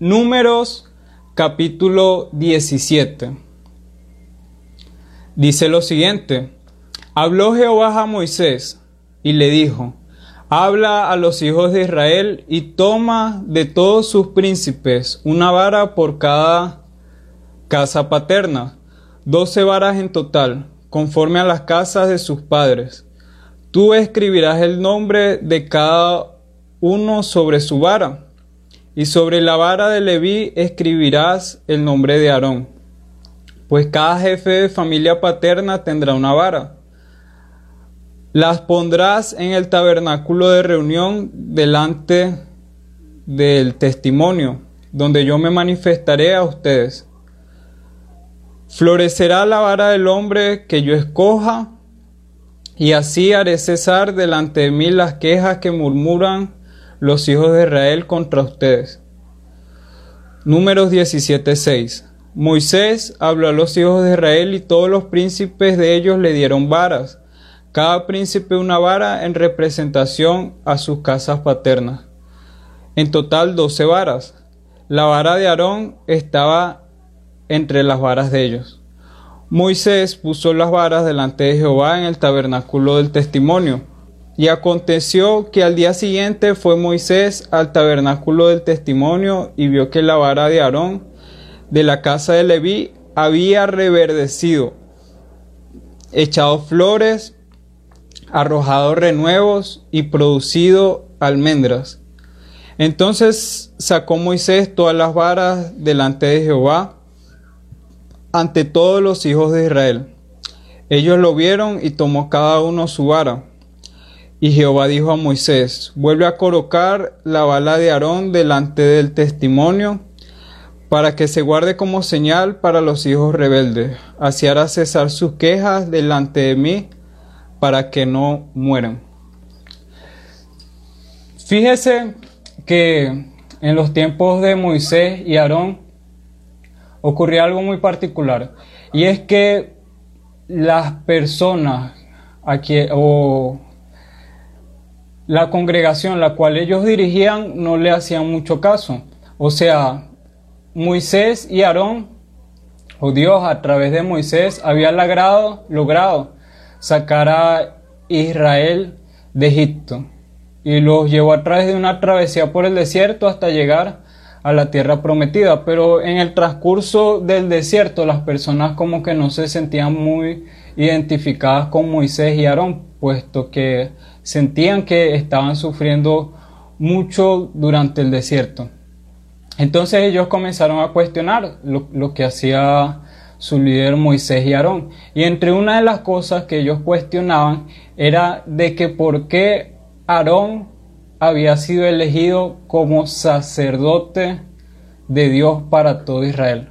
Números capítulo 17. Dice lo siguiente, habló Jehová a Moisés y le dijo, habla a los hijos de Israel y toma de todos sus príncipes una vara por cada casa paterna, doce varas en total, conforme a las casas de sus padres. Tú escribirás el nombre de cada uno sobre su vara y sobre la vara de Leví escribirás el nombre de Aarón, pues cada jefe de familia paterna tendrá una vara. Las pondrás en el tabernáculo de reunión delante del testimonio, donde yo me manifestaré a ustedes. Florecerá la vara del hombre que yo escoja, y así haré cesar delante de mí las quejas que murmuran los hijos de Israel contra ustedes. Números 17:6 Moisés habló a los hijos de Israel y todos los príncipes de ellos le dieron varas, cada príncipe una vara en representación a sus casas paternas. En total doce varas. La vara de Aarón estaba entre las varas de ellos. Moisés puso las varas delante de Jehová en el tabernáculo del testimonio y aconteció que al día siguiente fue Moisés al tabernáculo del testimonio y vio que la vara de Aarón de la casa de Leví había reverdecido, echado flores, arrojado renuevos y producido almendras. Entonces sacó Moisés todas las varas delante de Jehová ante todos los hijos de Israel. Ellos lo vieron y tomó cada uno su vara. Y Jehová dijo a Moisés, vuelve a colocar la bala de Aarón delante del testimonio, para que se guarde como señal para los hijos rebeldes. Así hará cesar sus quejas delante de mí, para que no mueran. Fíjese que en los tiempos de Moisés y Aarón ocurrió algo muy particular, y es que las personas aquí, o la congregación la cual ellos dirigían no le hacían mucho caso. O sea, Moisés y Aarón, o Dios a través de Moisés, había logrado, logrado sacar a Israel de Egipto y los llevó a través de una travesía por el desierto hasta llegar a la tierra prometida. Pero en el transcurso del desierto las personas como que no se sentían muy identificadas con Moisés y Aarón, puesto que sentían que estaban sufriendo mucho durante el desierto. Entonces ellos comenzaron a cuestionar lo, que hacía su líder Moisés y Aarón. Y entre una de las cosas que ellos cuestionaban era de que por qué Aarón había sido elegido como sacerdote de Dios para todo Israel.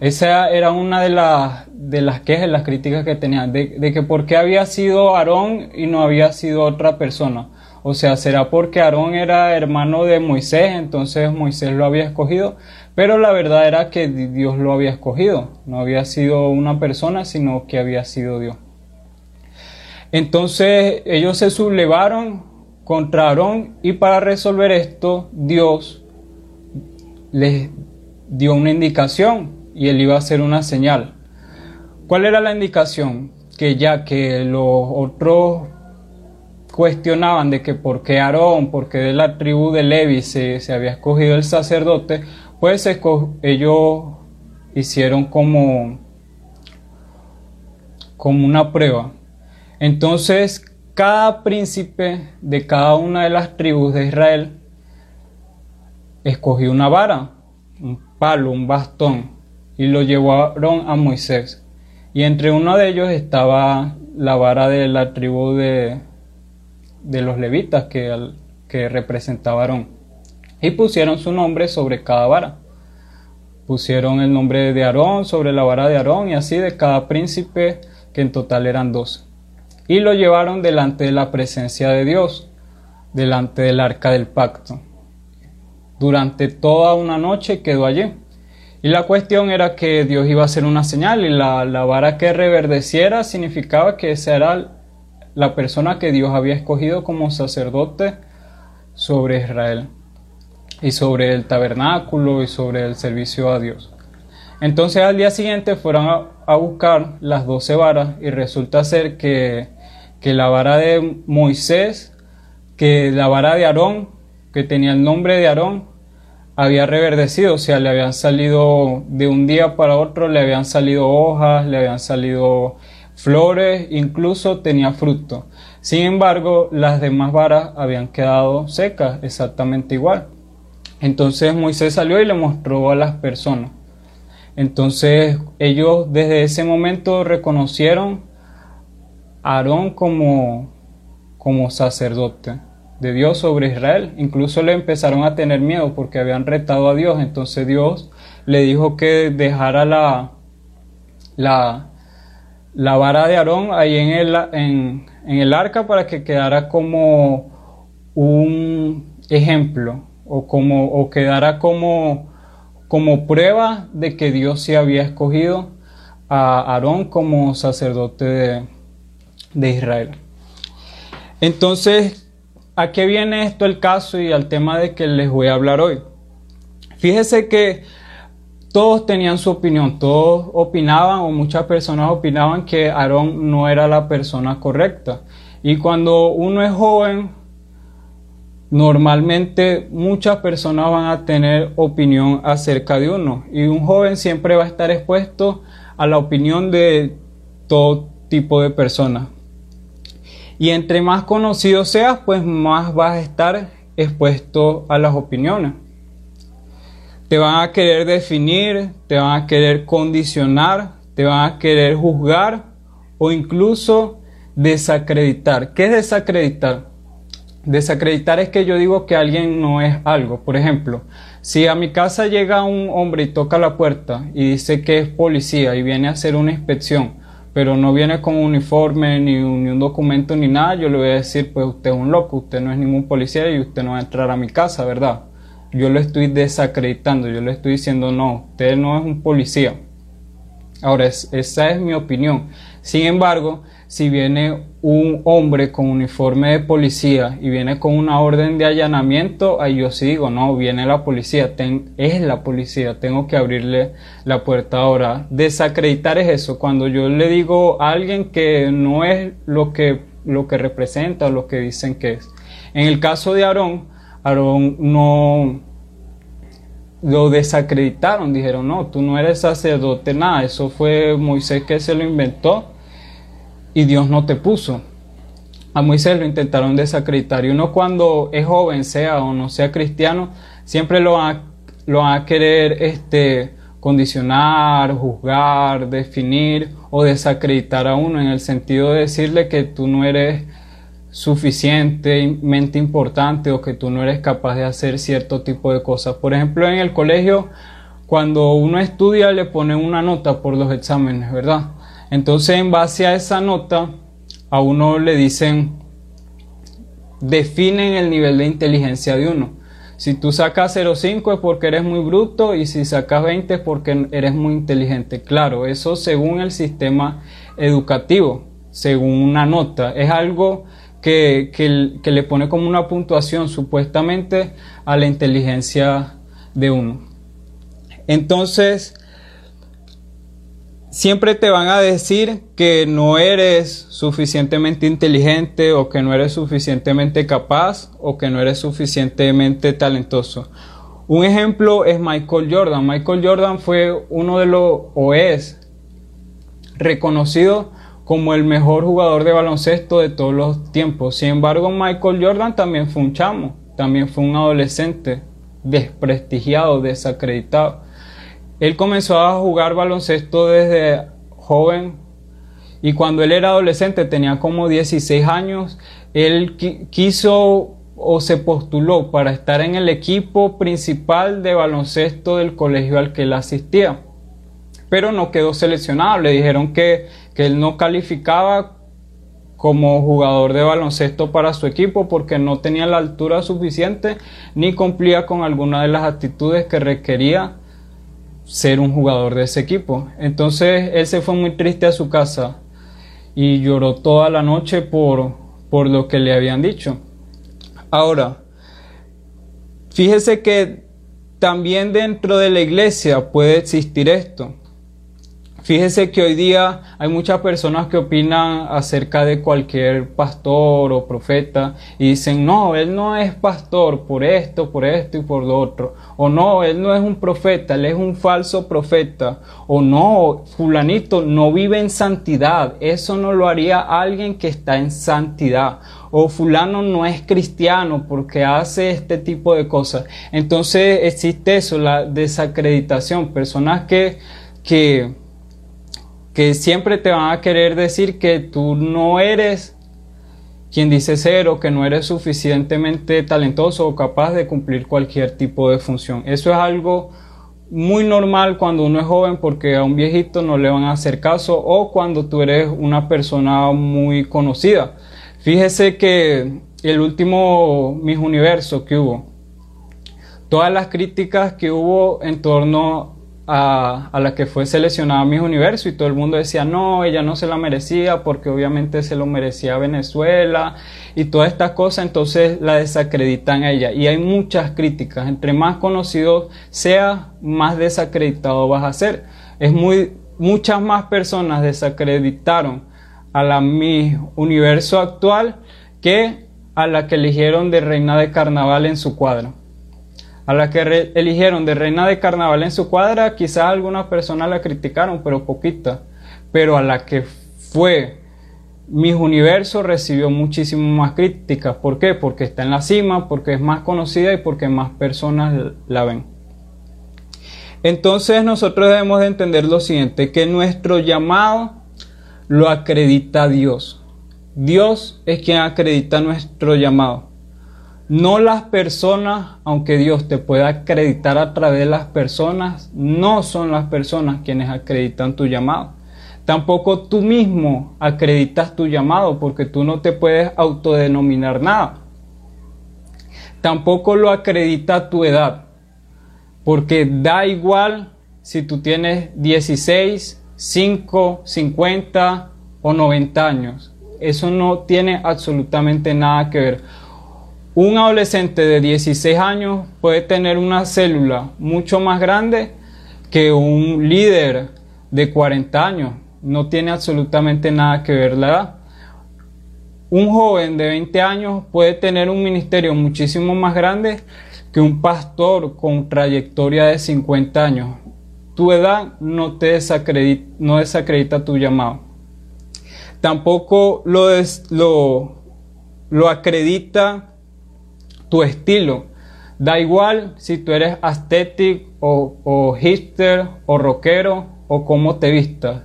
Esa era una de, las de las quejas, las críticas que tenían, de, que por qué había sido Aarón y no había sido otra persona. O sea, será porque Aarón era hermano de Moisés, entonces Moisés lo había escogido, pero la verdad era que Dios lo había escogido, no había sido una persona, sino que había sido Dios. Entonces ellos se sublevaron contra Aarón y para resolver esto Dios les dio una indicación y él iba a hacer una señal. ¿Cuál era la indicación? Que ya que los otros cuestionaban de que por qué Aarón, porque de la tribu de Levi se, había escogido el sacerdote, pues ellos hicieron como, como una prueba. Entonces, cada príncipe de cada una de las tribus de Israel escogió una vara, un palo, un bastón, y lo llevaron a Moisés. Y entre uno de ellos estaba la vara de la tribu de, de los levitas que, que representaba Aarón. Y pusieron su nombre sobre cada vara. Pusieron el nombre de Aarón sobre la vara de Aarón y así de cada príncipe, que en total eran doce. Y lo llevaron delante de la presencia de Dios, delante del arca del pacto. Durante toda una noche quedó allí. Y la cuestión era que Dios iba a hacer una señal y la, vara que reverdeciera significaba que esa era la persona que Dios había escogido como sacerdote sobre Israel. y sobre el tabernáculo y sobre el servicio a Dios. Entonces al día siguiente fueron a, buscar las doce varas y resulta ser que, que la vara de Moisés, que la vara de Aarón, que tenía el nombre de Aarón, había reverdecido, o sea, le habían salido de un día para otro, le habían salido hojas, le habían salido flores, incluso tenía fruto. Sin embargo, las demás varas habían quedado secas, exactamente igual. Entonces Moisés salió y le mostró a las personas. Entonces ellos desde ese momento reconocieron a Aarón como, como sacerdote de Dios sobre Israel. Incluso le empezaron a tener miedo porque habían retado a Dios. Entonces Dios le dijo que dejara la, la, la vara de Aarón ahí en el, en, en el arca para que quedara como un ejemplo o, como, o quedara como, como prueba de que Dios se había escogido a Aarón como sacerdote de, de Israel. Entonces, ¿A qué viene esto el caso y al tema de que les voy a hablar hoy? Fíjese que todos tenían su opinión, todos opinaban o muchas personas opinaban que Aarón no era la persona correcta. Y cuando uno es joven, normalmente muchas personas van a tener opinión acerca de uno. Y un joven siempre va a estar expuesto a la opinión de todo tipo de personas. Y entre más conocido seas, pues más vas a estar expuesto a las opiniones. Te van a querer definir, te van a querer condicionar, te van a querer juzgar o incluso desacreditar. ¿Qué es desacreditar? Desacreditar es que yo digo que alguien no es algo. Por ejemplo, si a mi casa llega un hombre y toca la puerta y dice que es policía y viene a hacer una inspección, pero no viene con uniforme ni un, documento ni nada, yo le voy a decir, pues usted es un loco, usted no es ningún policía y usted no va a entrar a mi casa, ¿verdad? Yo lo estoy desacreditando, yo le estoy diciendo, no, usted no es un policía. Ahora, esa es mi opinión. Sin embargo, si viene un hombre con uniforme de policía y viene con una orden de allanamiento, ahí yo sí digo, no, viene la policía, es la policía, tengo que abrirle la puerta ahora. Desacreditar es eso, cuando yo le digo a alguien que no es lo que, lo que representa o lo que dicen que es. En el caso de Aarón, Aarón no lo desacreditaron, dijeron, no, tú no eres sacerdote, nada, eso fue Moisés que se lo inventó y Dios no te puso. A Moisés lo intentaron desacreditar y uno cuando es joven, sea o no sea cristiano, siempre lo va, lo a querer este, condicionar, juzgar, definir o desacreditar a uno en el sentido de decirle que tú no eres suficientemente importante o que tú no eres capaz de hacer cierto tipo de cosas. Por ejemplo, en el colegio, cuando uno estudia le ponen una nota por los exámenes, ¿verdad? Entonces, en base a esa nota, a uno le dicen, definen el nivel de inteligencia de uno. Si tú sacas 0,5 es porque eres muy bruto y si sacas 20 es porque eres muy inteligente. Claro, eso según el sistema educativo, según una nota. Es algo que, que le pone como una puntuación supuestamente a la inteligencia de uno. Entonces, siempre te van a decir que no eres suficientemente inteligente o que no eres suficientemente capaz o que no eres suficientemente talentoso. Un ejemplo es Michael Jordan. Michael Jordan fue uno de los, o es, reconocido como el mejor jugador de baloncesto de todos los tiempos. Sin embargo, Michael Jordan también fue un chamo, también fue un adolescente desprestigiado, desacreditado. Él comenzó a jugar baloncesto desde joven y cuando él era adolescente, tenía como 16 años, él quiso o se postuló para estar en el equipo principal de baloncesto del colegio al que él asistía. Pero no quedó seleccionado, le dijeron que, que él no calificaba como jugador de baloncesto para su equipo porque no tenía la altura suficiente ni cumplía con alguna de las actitudes que requería ser un jugador de ese equipo. Entonces él se fue muy triste a su casa y lloró toda la noche por, por lo que le habían dicho. Ahora, Fíjese que también dentro de la iglesia puede existir esto. Fíjese que hoy día hay muchas personas que opinan acerca de cualquier pastor o profeta y dicen, no, él no es pastor por esto, por esto y por lo otro. O no, él no es un profeta, él es un falso profeta. O no, fulanito no vive en santidad. Eso no lo haría alguien que está en santidad. O fulano no es cristiano porque hace este tipo de cosas. Entonces existe eso, la desacreditación. Personas que... que que siempre te van a querer decir que tú no eres quien dice ser o que no eres suficientemente talentoso o capaz de cumplir cualquier tipo de función. Eso es algo muy normal cuando uno es joven porque a un viejito no le van a hacer caso o cuando tú eres una persona muy conocida. Fíjese que el último Mis Universo que hubo, todas las críticas que hubo en torno a, la que fue seleccionada Miss Universo y todo el mundo decía, no, ella no se la merecía porque obviamente se lo merecía Venezuela y todas estas cosas, entonces la desacreditan a ella. Y hay muchas críticas, entre más conocido sea, más desacreditado vas a ser. Es muy, muchas más personas desacreditaron a la Miss Universo actual que a la que eligieron de reina de carnaval en su cuadro. A la que eligieron de reina de carnaval en su cuadra, quizás algunas personas la criticaron, pero poquita. Pero a la que fue Mis Universo recibió muchísimas más críticas. ¿Por qué? Porque está en la cima, porque es más conocida y porque más personas la ven. Entonces nosotros debemos de entender lo siguiente, que nuestro llamado lo acredita Dios. Dios es quien acredita nuestro llamado. No las personas, aunque Dios te pueda acreditar a través de las personas, no son las personas quienes acreditan tu llamado. Tampoco tú mismo acreditas tu llamado porque tú no te puedes autodenominar nada. Tampoco lo acredita tu edad porque da igual si tú tienes 16, 5, 50 o 90 años. Eso no tiene absolutamente nada que ver un adolescente de 16 años puede tener una célula mucho más grande que un líder de 40 años. No tiene absolutamente nada que ver la edad. Un joven de 20 años puede tener un ministerio muchísimo más grande que un pastor con trayectoria de 50 años. Tu edad no te desacredita, no desacredita tu llamado. Tampoco lo, lo, lo acredita tu estilo. Da igual si tú eres aesthetic o, o hipster o rockero o cómo te vistas.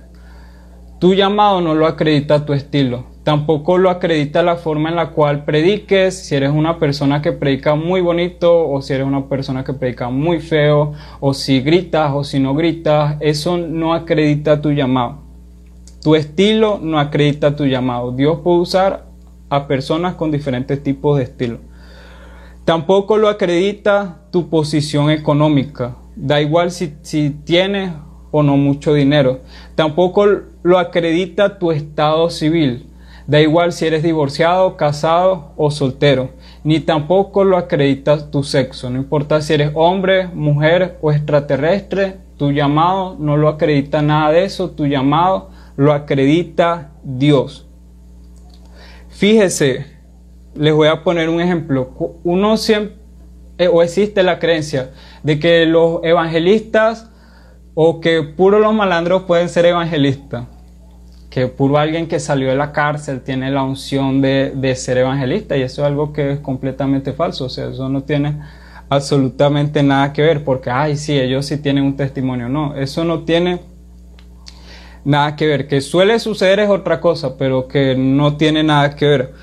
Tu llamado no lo acredita tu estilo. Tampoco lo acredita la forma en la cual prediques, si eres una persona que predica muy bonito o si eres una persona que predica muy feo o si gritas o si no gritas, eso no acredita tu llamado. Tu estilo no acredita tu llamado. Dios puede usar a personas con diferentes tipos de estilo. Tampoco lo acredita tu posición económica. Da igual si, si tienes o no mucho dinero. Tampoco lo acredita tu estado civil. Da igual si eres divorciado, casado o soltero. Ni tampoco lo acredita tu sexo. No importa si eres hombre, mujer o extraterrestre. Tu llamado no lo acredita nada de eso. Tu llamado lo acredita Dios. Fíjese les voy a poner un ejemplo. Uno siempre, eh, o existe la creencia de que los evangelistas o que puro los malandros pueden ser evangelistas. Que puro alguien que salió de la cárcel tiene la unción de, de ser evangelista y eso es algo que es completamente falso. O sea, eso no tiene absolutamente nada que ver porque, ay, sí, ellos sí tienen un testimonio. No, eso no tiene nada que ver. Que suele suceder es otra cosa, pero que no tiene nada que ver.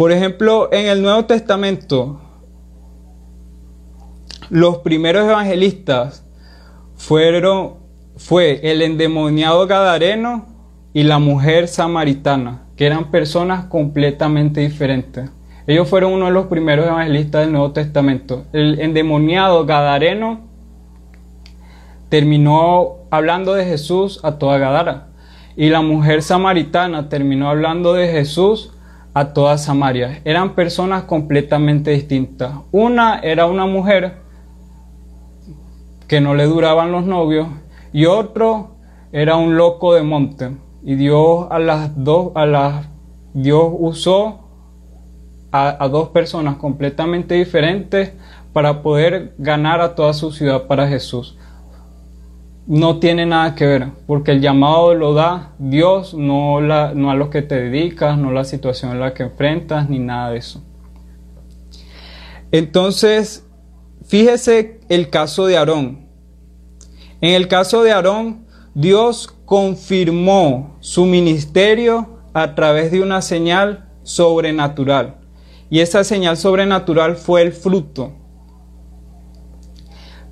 Por ejemplo, en el Nuevo Testamento, los primeros evangelistas fueron fue el endemoniado gadareno y la mujer samaritana, que eran personas completamente diferentes. Ellos fueron uno de los primeros evangelistas del Nuevo Testamento. El endemoniado gadareno terminó hablando de Jesús a toda Gadara y la mujer samaritana terminó hablando de Jesús a toda Samaria. Eran personas completamente distintas. Una era una mujer que no le duraban los novios y otro era un loco de monte. Y Dios a las dos, a las, Dios usó a, a dos personas completamente diferentes para poder ganar a toda su ciudad para Jesús no tiene nada que ver, porque el llamado lo da Dios, no, la, no a lo que te dedicas, no la situación en la que enfrentas, ni nada de eso. Entonces, fíjese el caso de Aarón. En el caso de Aarón, Dios confirmó su ministerio a través de una señal sobrenatural. Y esa señal sobrenatural fue el fruto.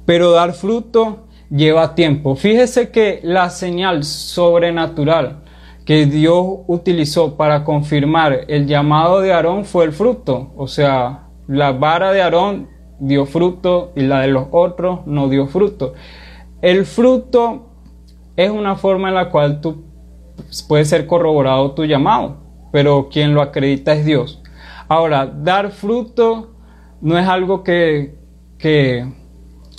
Pero dar fruto lleva tiempo. Fíjese que la señal sobrenatural que Dios utilizó para confirmar el llamado de Aarón fue el fruto. O sea, la vara de Aarón dio fruto y la de los otros no dio fruto. El fruto es una forma en la cual tú puede ser corroborado tu llamado, pero quien lo acredita es Dios. Ahora, dar fruto no es algo que, que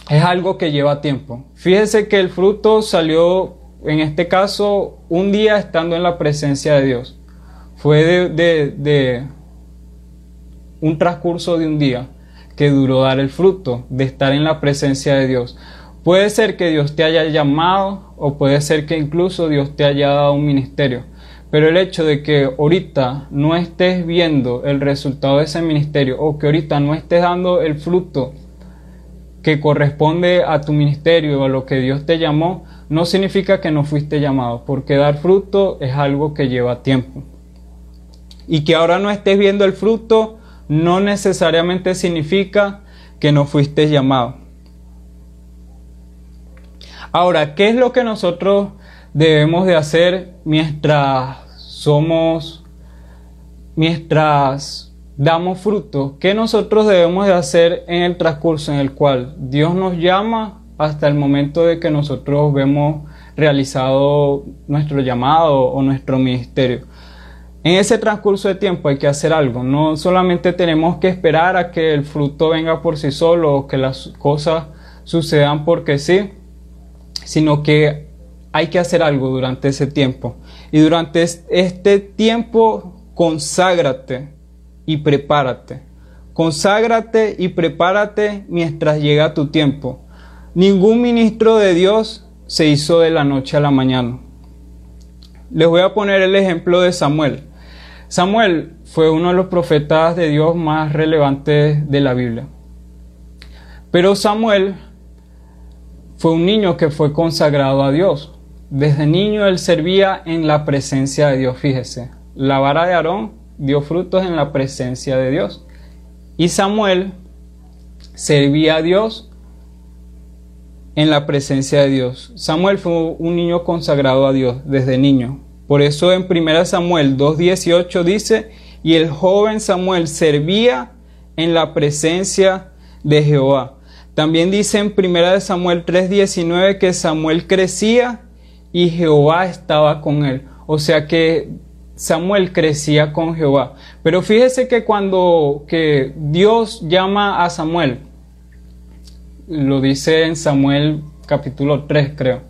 es algo que lleva tiempo. Fíjese que el fruto salió, en este caso, un día estando en la presencia de Dios. Fue de, un transcurso de un día que duró dar el fruto, de estar en la presencia de Dios. Puede ser que Dios te haya llamado o puede ser que incluso Dios te haya dado un ministerio. Pero el hecho de que ahorita no estés viendo el resultado de ese ministerio o que ahorita no estés dando el fruto que corresponde a tu ministerio o a lo que Dios te llamó, no significa que no fuiste llamado, porque dar fruto es algo que lleva tiempo. Y que ahora no estés viendo el fruto no necesariamente significa que no fuiste llamado. Ahora, ¿qué es lo que nosotros debemos de hacer mientras somos, mientras damos fruto, ¿qué nosotros debemos de hacer en el transcurso en el cual Dios nos llama hasta el momento de que nosotros vemos realizado nuestro llamado o nuestro ministerio? En ese transcurso de tiempo hay que hacer algo, no solamente tenemos que esperar a que el fruto venga por sí solo o que las cosas sucedan porque sí, sino que hay que hacer algo durante ese tiempo. Y durante este tiempo, conságrate y prepárate. Conságrate y prepárate mientras llega tu tiempo. Ningún ministro de Dios se hizo de la noche a la mañana. Les voy a poner el ejemplo de Samuel. Samuel fue uno de los profetas de Dios más relevantes de la Biblia. Pero Samuel fue un niño que fue consagrado a Dios. Desde niño él servía en la presencia de Dios, fíjese. La vara de Aarón dio frutos en la presencia de Dios. Y Samuel servía a Dios en la presencia de Dios. Samuel fue un niño consagrado a Dios desde niño. Por eso en 1 Samuel 2.18 dice, y el joven Samuel servía en la presencia de Jehová. También dice en 1 Samuel 3.19 que Samuel crecía y Jehová estaba con él. O sea que Samuel crecía con Jehová. Pero fíjese que cuando que Dios llama a Samuel, lo dice en Samuel capítulo 3 creo,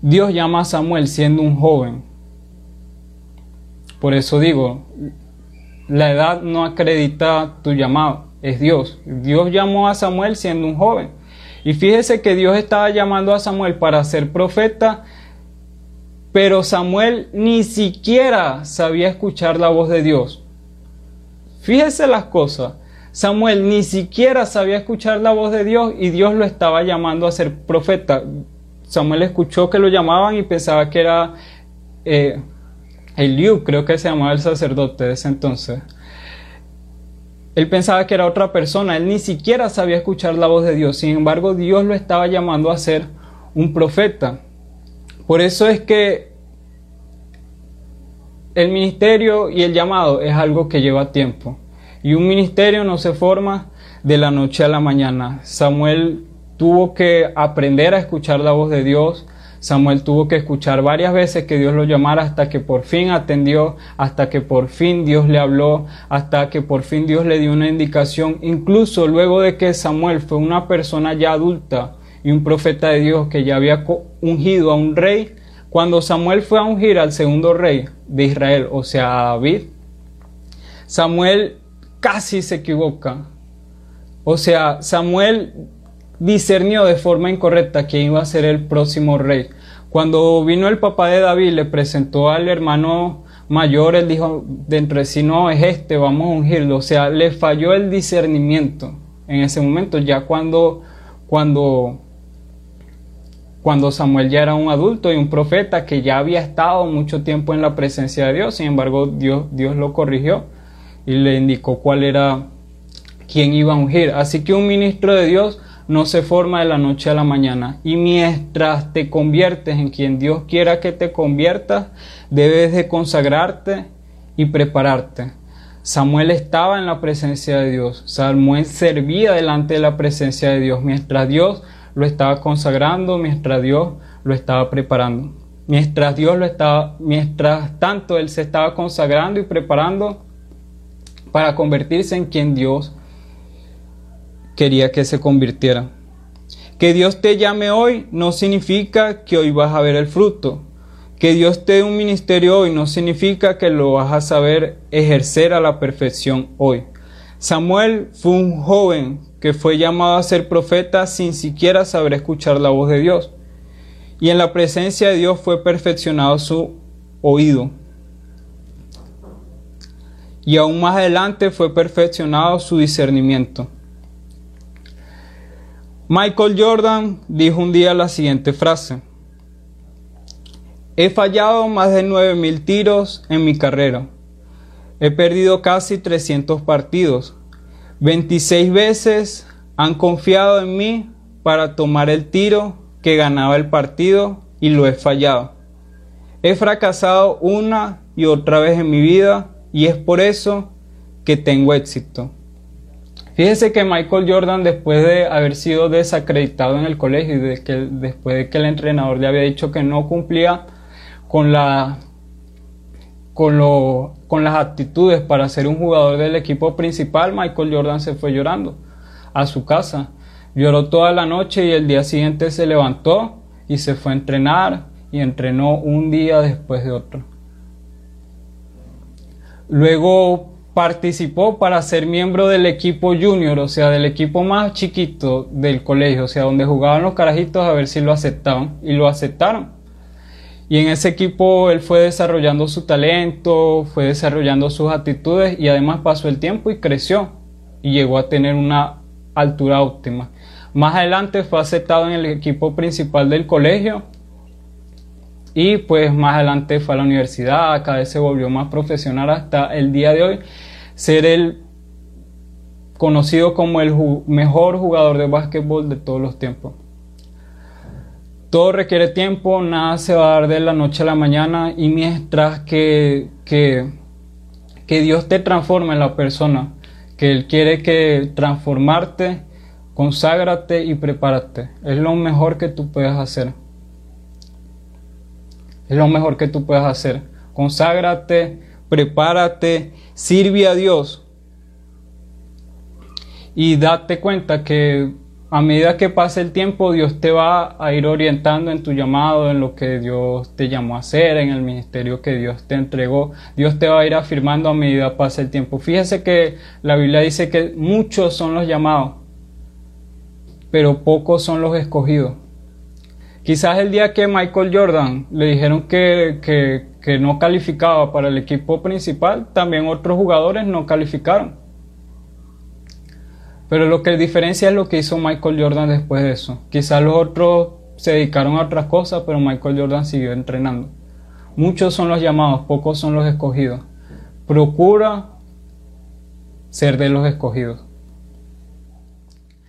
Dios llama a Samuel siendo un joven. Por eso digo, la edad no acredita tu llamado, es Dios. Dios llamó a Samuel siendo un joven. Y fíjese que Dios estaba llamando a Samuel para ser profeta pero Samuel ni siquiera sabía escuchar la voz de Dios. Fíjese las cosas. Samuel ni siquiera sabía escuchar la voz de Dios y Dios lo estaba llamando a ser profeta. Samuel escuchó que lo llamaban y pensaba que era eh, Eliú, creo que se llamaba el sacerdote de ese entonces. Él pensaba que era otra persona, él ni siquiera sabía escuchar la voz de Dios. Sin embargo, Dios lo estaba llamando a ser un profeta. Por eso es que el ministerio y el llamado es algo que lleva tiempo. Y un ministerio no se forma de la noche a la mañana. Samuel tuvo que aprender a escuchar la voz de Dios. Samuel tuvo que escuchar varias veces que Dios lo llamara hasta que por fin atendió, hasta que por fin Dios le habló, hasta que por fin Dios le dio una indicación. Incluso luego de que Samuel fue una persona ya adulta y un profeta de Dios que ya había ungido a un rey, cuando Samuel fue a ungir al segundo rey de Israel, o sea, a David, Samuel casi se equivoca. O sea, Samuel discernió de forma incorrecta quién iba a ser el próximo rey. Cuando vino el papá de David, le presentó al hermano mayor, él dijo de entre sí, no, es este, vamos a ungirlo. O sea, le falló el discernimiento en ese momento, ya cuando, cuando, cuando Samuel ya era un adulto y un profeta que ya había estado mucho tiempo en la presencia de Dios, sin embargo, Dios, Dios lo corrigió y le indicó cuál era quién iba a ungir. Así que un ministro de Dios no se forma de la noche a la mañana. Y mientras te conviertes en quien Dios quiera que te conviertas, debes de consagrarte y prepararte. Samuel estaba en la presencia de Dios. Samuel servía delante de la presencia de Dios mientras Dios lo estaba consagrando, mientras Dios lo estaba preparando. Mientras Dios lo estaba, mientras tanto él se estaba consagrando y preparando para convertirse en quien Dios quería que se convirtiera. Que Dios te llame hoy no significa que hoy vas a ver el fruto. Que Dios te dé un ministerio hoy no significa que lo vas a saber ejercer a la perfección hoy. Samuel fue un joven que fue llamado a ser profeta sin siquiera saber escuchar la voz de Dios. Y en la presencia de Dios fue perfeccionado su oído. Y aún más adelante fue perfeccionado su discernimiento. Michael Jordan dijo un día la siguiente frase. He fallado más de 9.000 tiros en mi carrera. He perdido casi 300 partidos. 26 veces han confiado en mí para tomar el tiro que ganaba el partido y lo he fallado. He fracasado una y otra vez en mi vida y es por eso que tengo éxito. Fíjese que Michael Jordan, después de haber sido desacreditado en el colegio y después de que el entrenador le había dicho que no cumplía con, la, con, lo, con las actitudes para ser un jugador del equipo principal, Michael Jordan se fue llorando a su casa. Lloró toda la noche y el día siguiente se levantó y se fue a entrenar y entrenó un día después de otro. Luego participó para ser miembro del equipo junior, o sea, del equipo más chiquito del colegio, o sea, donde jugaban los carajitos a ver si lo aceptaban y lo aceptaron. Y en ese equipo él fue desarrollando su talento, fue desarrollando sus actitudes y además pasó el tiempo y creció y llegó a tener una altura óptima. Más adelante fue aceptado en el equipo principal del colegio y pues más adelante fue a la universidad, cada vez se volvió más profesional hasta el día de hoy, ser el conocido como el mejor jugador de básquetbol de todos los tiempos. Todo requiere tiempo, nada se va a dar de la noche a la mañana y mientras que, que, que Dios te transforme en la persona, que Él quiere que transformarte, conságrate y prepárate. Es lo mejor que tú puedes hacer. Es lo mejor que tú puedes hacer. Conságrate, prepárate, sirve a Dios. Y date cuenta que a medida que pase el tiempo, Dios te va a ir orientando en tu llamado, en lo que Dios te llamó a hacer, en el ministerio que Dios te entregó. Dios te va a ir afirmando a medida que pase el tiempo. Fíjese que la Biblia dice que muchos son los llamados, pero pocos son los escogidos. Quizás el día que Michael Jordan le dijeron que, no calificaba para el equipo principal, también otros jugadores no calificaron. Pero lo que diferencia es lo que hizo Michael Jordan después de eso. Quizás los otros se dedicaron a otras cosas, pero Michael Jordan siguió entrenando. Muchos son los llamados, pocos son los escogidos. Procura ser de los escogidos.